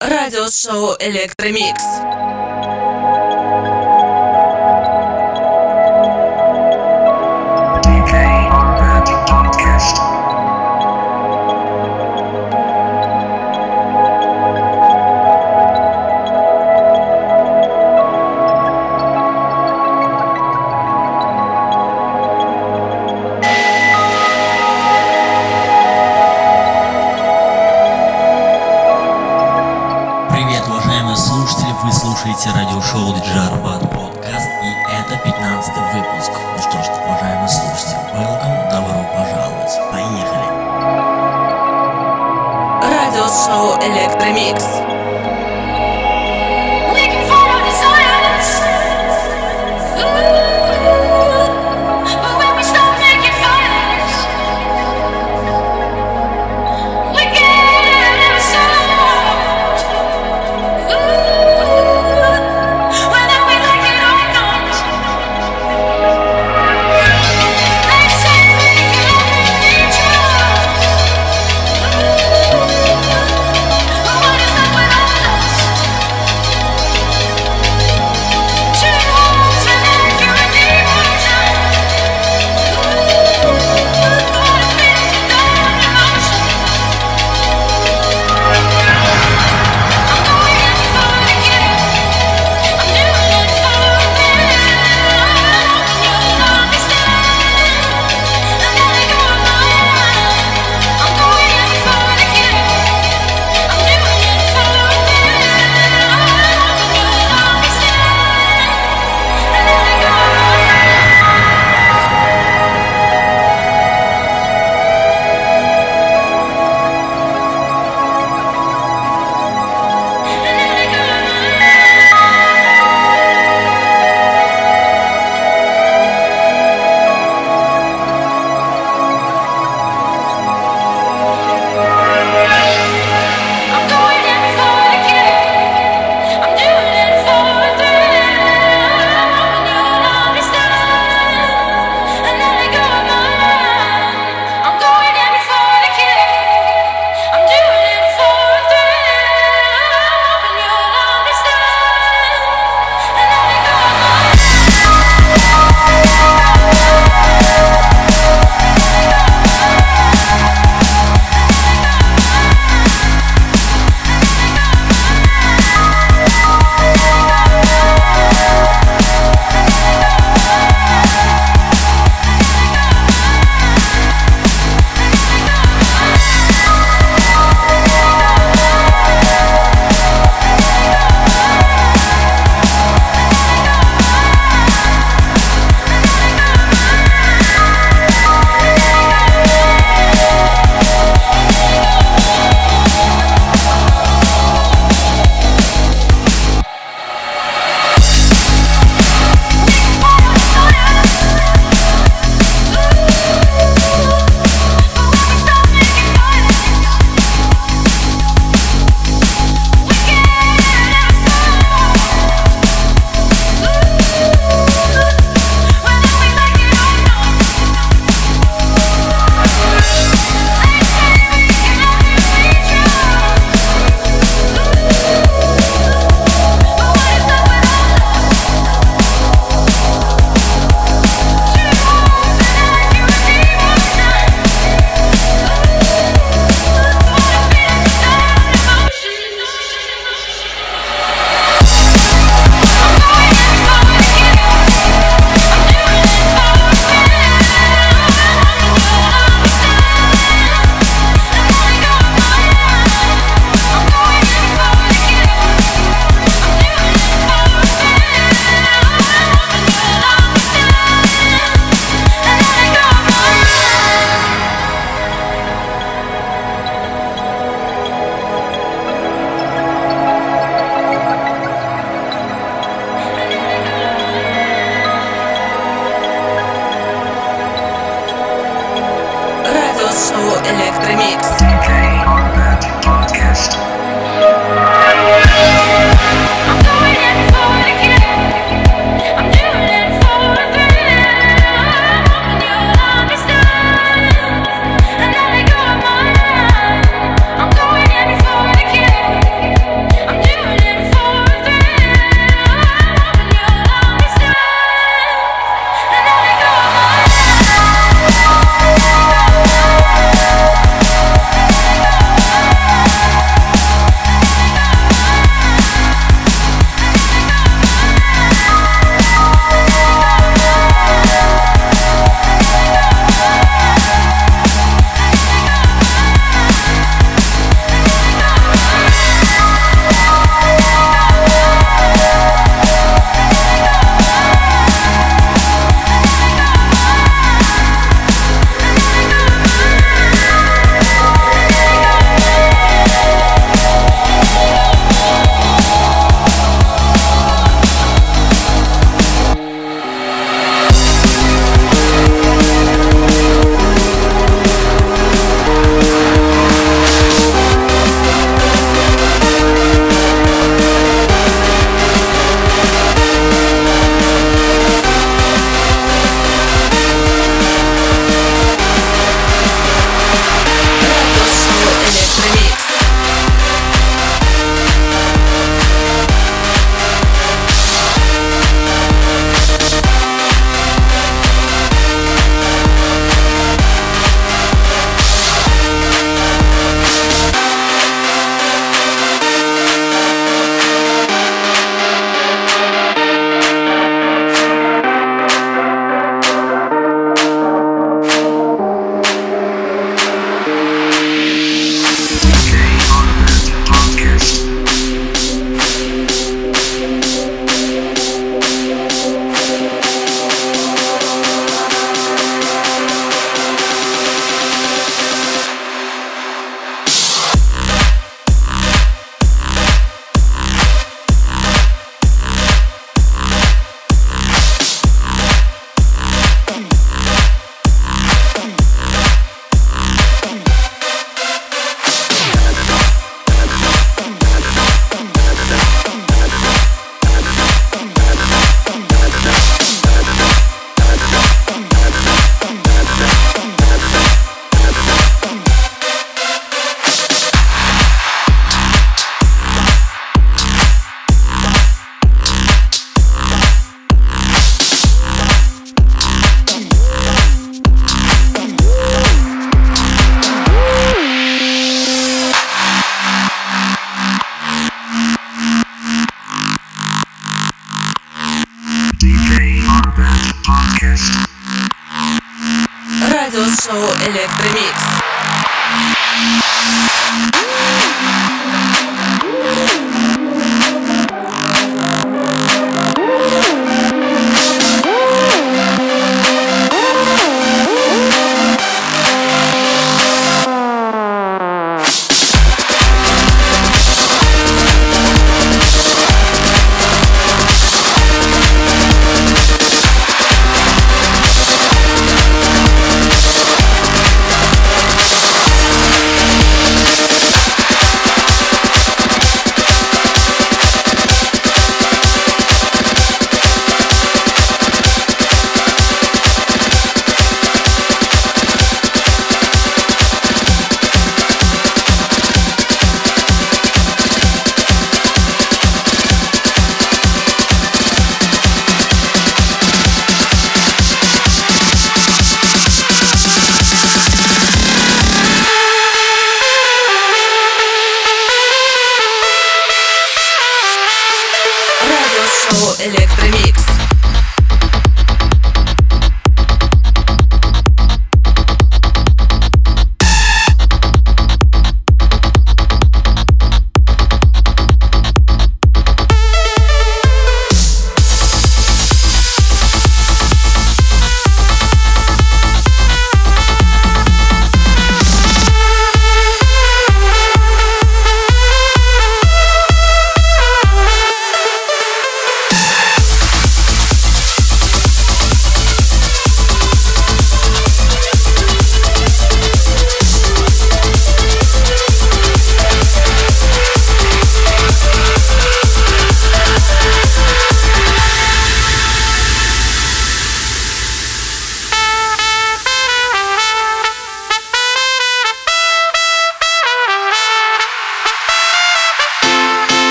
Радиошоу Электромикс. Радиошоу DJ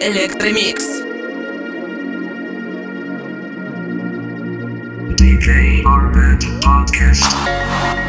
Electromix. DJ Arbet Podcast.